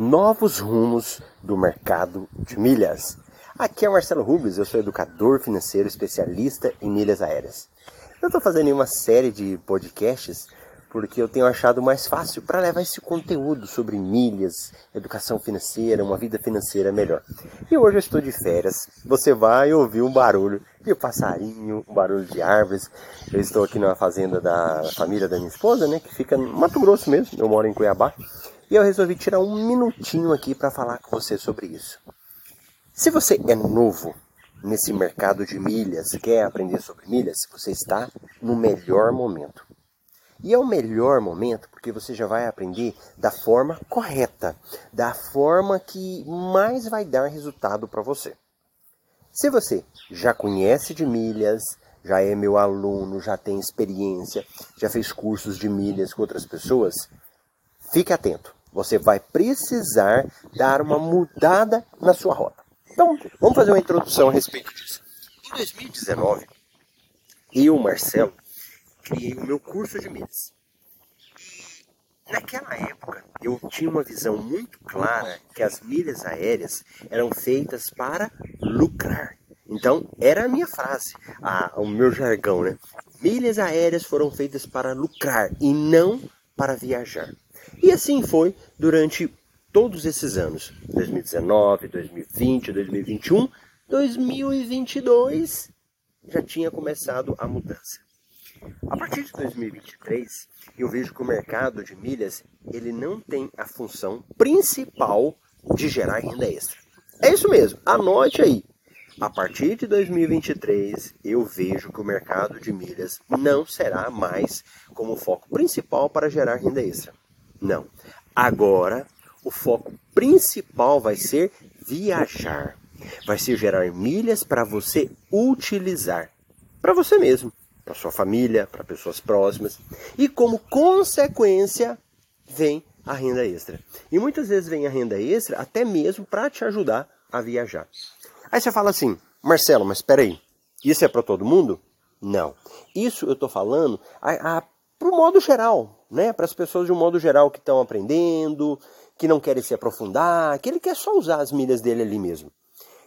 novos rumos do mercado de milhas. Aqui é Marcelo Rubens, eu sou educador financeiro especialista em milhas aéreas. Eu estou fazendo uma série de podcasts porque eu tenho achado mais fácil para levar esse conteúdo sobre milhas, educação financeira, uma vida financeira melhor. E hoje eu estou de férias. Você vai ouvir um barulho de passarinho, um barulho de árvores. Eu estou aqui na fazenda da família da minha esposa, né, que fica no Mato Grosso mesmo. Eu moro em Cuiabá. E eu resolvi tirar um minutinho aqui para falar com você sobre isso. Se você é novo nesse mercado de milhas, quer aprender sobre milhas, você está no melhor momento. E é o melhor momento porque você já vai aprender da forma correta, da forma que mais vai dar resultado para você. Se você já conhece de milhas, já é meu aluno, já tem experiência, já fez cursos de milhas com outras pessoas, fique atento. Você vai precisar dar uma mudada na sua rota. Então, vamos fazer uma introdução a respeito disso. Em 2019, eu, Marcelo, criei o meu curso de milhas. E naquela época eu tinha uma visão muito clara que as milhas aéreas eram feitas para lucrar. Então era a minha frase, a, o meu jargão, né? Milhas aéreas foram feitas para lucrar e não para viajar. E assim foi durante todos esses anos: 2019, 2020, 2021, 2022 já tinha começado a mudança. A partir de 2023, eu vejo que o mercado de milhas ele não tem a função principal de gerar renda extra. É isso mesmo, anote aí. A partir de 2023, eu vejo que o mercado de milhas não será mais como foco principal para gerar renda extra. Não. Agora, o foco principal vai ser viajar. Vai ser gerar milhas para você utilizar. Para você mesmo para sua família, para pessoas próximas. E como consequência, vem a renda extra. E muitas vezes vem a renda extra até mesmo para te ajudar a viajar. Aí você fala assim, Marcelo, mas espera aí, isso é para todo mundo? Não. Isso eu estou falando para o modo geral, né? para as pessoas de um modo geral que estão aprendendo, que não querem se aprofundar, que ele quer só usar as milhas dele ali mesmo.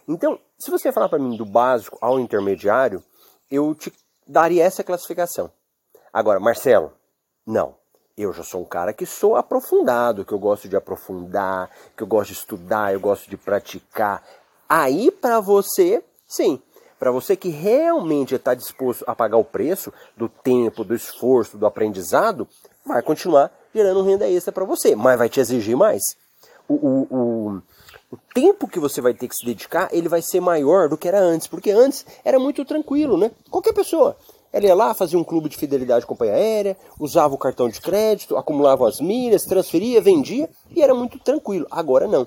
Então, se você falar para mim do básico ao intermediário, eu te daria essa classificação. Agora, Marcelo, não. Eu já sou um cara que sou aprofundado, que eu gosto de aprofundar, que eu gosto de estudar, eu gosto de praticar. Aí, para você, sim. Para você que realmente está disposto a pagar o preço do tempo, do esforço, do aprendizado, vai continuar gerando renda extra para você, mas vai te exigir mais. O, o, o, o tempo que você vai ter que se dedicar, ele vai ser maior do que era antes, porque antes era muito tranquilo, né? Qualquer pessoa, ela ia lá, fazia um clube de fidelidade com companhia aérea, usava o cartão de crédito, acumulava as milhas, transferia, vendia e era muito tranquilo. Agora não.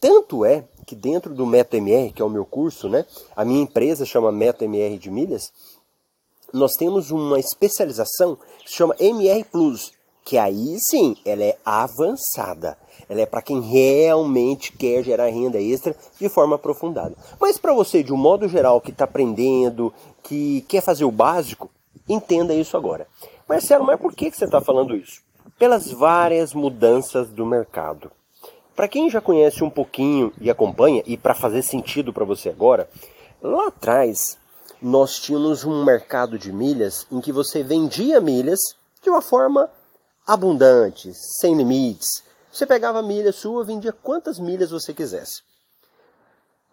Tanto é que dentro do MetaMR, que é o meu curso, né? A minha empresa chama MetaMR de milhas. Nós temos uma especialização que se chama MR Plus, que aí sim, ela é avançada. Ela é para quem realmente quer gerar renda extra de forma aprofundada. Mas para você, de um modo geral, que está aprendendo, que quer fazer o básico, entenda isso agora. Marcelo, mas por que, que você está falando isso? Pelas várias mudanças do mercado. Para quem já conhece um pouquinho e acompanha, e para fazer sentido para você agora, lá atrás nós tínhamos um mercado de milhas em que você vendia milhas de uma forma abundante, sem limites. Você pegava a milha sua, vendia quantas milhas você quisesse.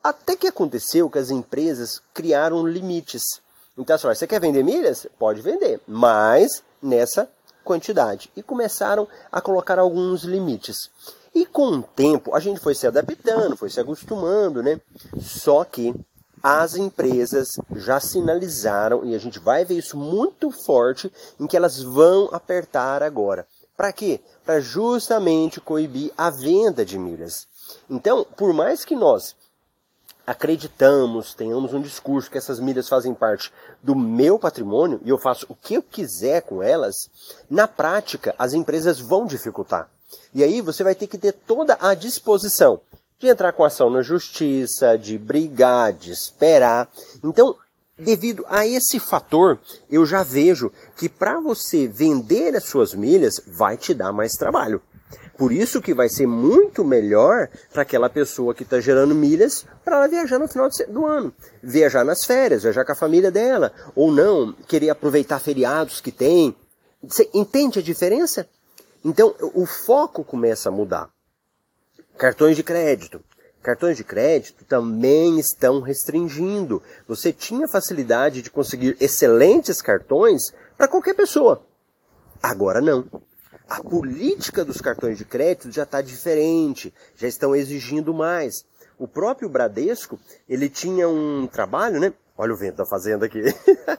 Até que aconteceu que as empresas criaram limites. Então, assim, você quer vender milhas? Pode vender, mas nessa quantidade. E começaram a colocar alguns limites. E com o tempo a gente foi se adaptando, foi se acostumando, né? Só que as empresas já sinalizaram, e a gente vai ver isso muito forte, em que elas vão apertar agora. Para quê? Para justamente coibir a venda de milhas. Então, por mais que nós acreditamos, tenhamos um discurso que essas milhas fazem parte do meu patrimônio e eu faço o que eu quiser com elas, na prática as empresas vão dificultar. E aí você vai ter que ter toda a disposição de entrar com ação na justiça, de brigar, de esperar. Então, devido a esse fator, eu já vejo que para você vender as suas milhas vai te dar mais trabalho. Por isso que vai ser muito melhor para aquela pessoa que está gerando milhas para ela viajar no final do ano. Viajar nas férias, viajar com a família dela. Ou não, querer aproveitar feriados que tem. Você entende a diferença? Então o foco começa a mudar. Cartões de crédito. Cartões de crédito também estão restringindo. Você tinha facilidade de conseguir excelentes cartões para qualquer pessoa. Agora não. A política dos cartões de crédito já está diferente, já estão exigindo mais. O próprio Bradesco, ele tinha um trabalho, né? Olha o vento da fazenda aqui.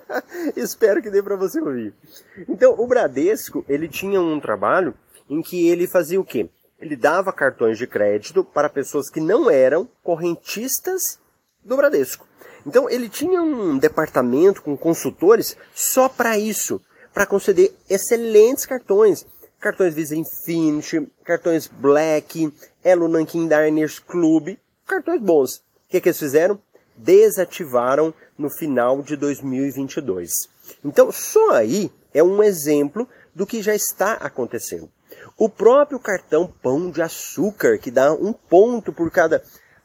Espero que dê para você ouvir. Então, o Bradesco, ele tinha um trabalho em que ele fazia o quê? Ele dava cartões de crédito para pessoas que não eram correntistas do Bradesco. Então, ele tinha um departamento com consultores só para isso, para conceder excelentes cartões cartões Visa Infinity, cartões Black, Elo Nankin Diners Club, cartões bons. O que, que eles fizeram? Desativaram no final de 2022. Então, só aí é um exemplo do que já está acontecendo. O próprio cartão Pão de Açúcar, que dá um ponto por cada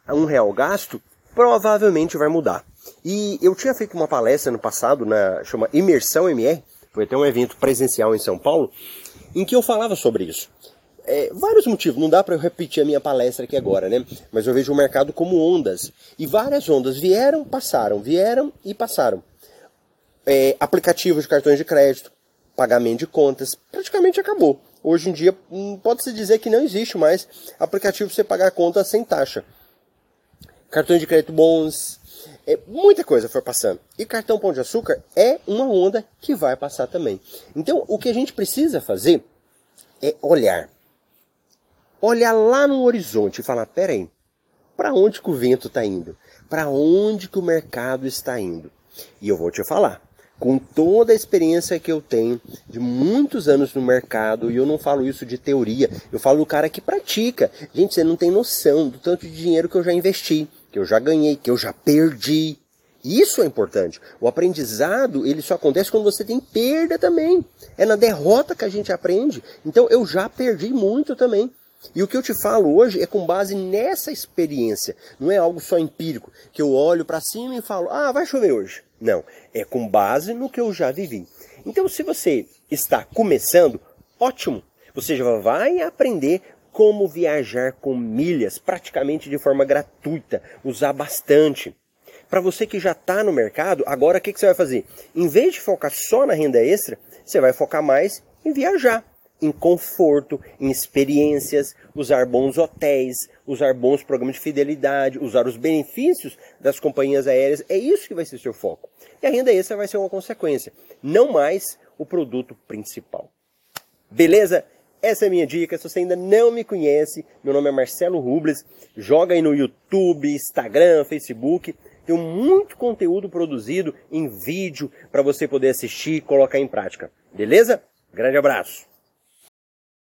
um real gasto, provavelmente vai mudar. E eu tinha feito uma palestra no passado, na chama Imersão MR, foi até um evento presencial em São Paulo, em que eu falava sobre isso. É, vários motivos, não dá para eu repetir a minha palestra aqui agora, né? Mas eu vejo o mercado como ondas. E várias ondas vieram, passaram, vieram e passaram. É, aplicativos de cartões de crédito, pagamento de contas, praticamente acabou. Hoje em dia, hum, pode-se dizer que não existe mais aplicativo para você pagar a conta sem taxa. Cartões de crédito bons, é, muita coisa foi passando. E cartão Pão de Açúcar é uma onda que vai passar também. Então, o que a gente precisa fazer é olhar. Olhar lá no horizonte e falar: peraí, para onde que o vento está indo? Para onde que o mercado está indo? E eu vou te falar. Com toda a experiência que eu tenho de muitos anos no mercado, e eu não falo isso de teoria, eu falo do cara que pratica. Gente, você não tem noção do tanto de dinheiro que eu já investi que eu já ganhei, que eu já perdi. Isso é importante. O aprendizado, ele só acontece quando você tem perda também. É na derrota que a gente aprende. Então eu já perdi muito também. E o que eu te falo hoje é com base nessa experiência. Não é algo só empírico, que eu olho para cima e falo: "Ah, vai chover hoje". Não, é com base no que eu já vivi. Então, se você está começando, ótimo. Você já vai aprender como viajar com milhas praticamente de forma gratuita, usar bastante. Para você que já está no mercado, agora o que, que você vai fazer? Em vez de focar só na renda extra, você vai focar mais em viajar, em conforto, em experiências, usar bons hotéis, usar bons programas de fidelidade, usar os benefícios das companhias aéreas. É isso que vai ser seu foco. E a renda extra vai ser uma consequência, não mais o produto principal. Beleza? Essa é a minha dica. Se você ainda não me conhece, meu nome é Marcelo Rubles. Joga aí no YouTube, Instagram, Facebook. Tem muito conteúdo produzido em vídeo para você poder assistir e colocar em prática. Beleza? Grande abraço!